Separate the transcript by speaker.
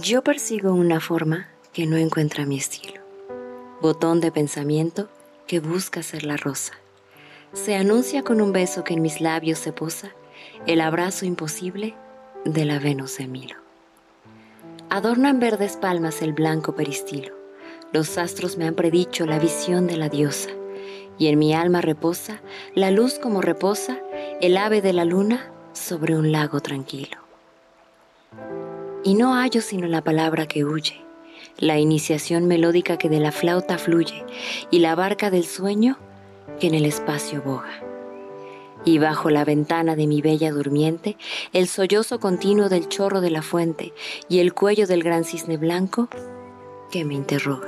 Speaker 1: Yo persigo una forma que no encuentra mi estilo. Botón de pensamiento que busca ser la rosa. Se anuncia con un beso que en mis labios se posa el abrazo imposible de la Venus de Milo. Adornan verdes palmas el blanco peristilo. Los astros me han predicho la visión de la diosa, y en mi alma reposa la luz como reposa el ave de la luna sobre un lago tranquilo. Y no hallo sino la palabra que huye, la iniciación melódica que de la flauta fluye, y la barca del sueño que en el espacio boga y bajo la ventana de mi bella durmiente el sollozo continuo del chorro de la fuente y el cuello del gran cisne blanco que me interroga.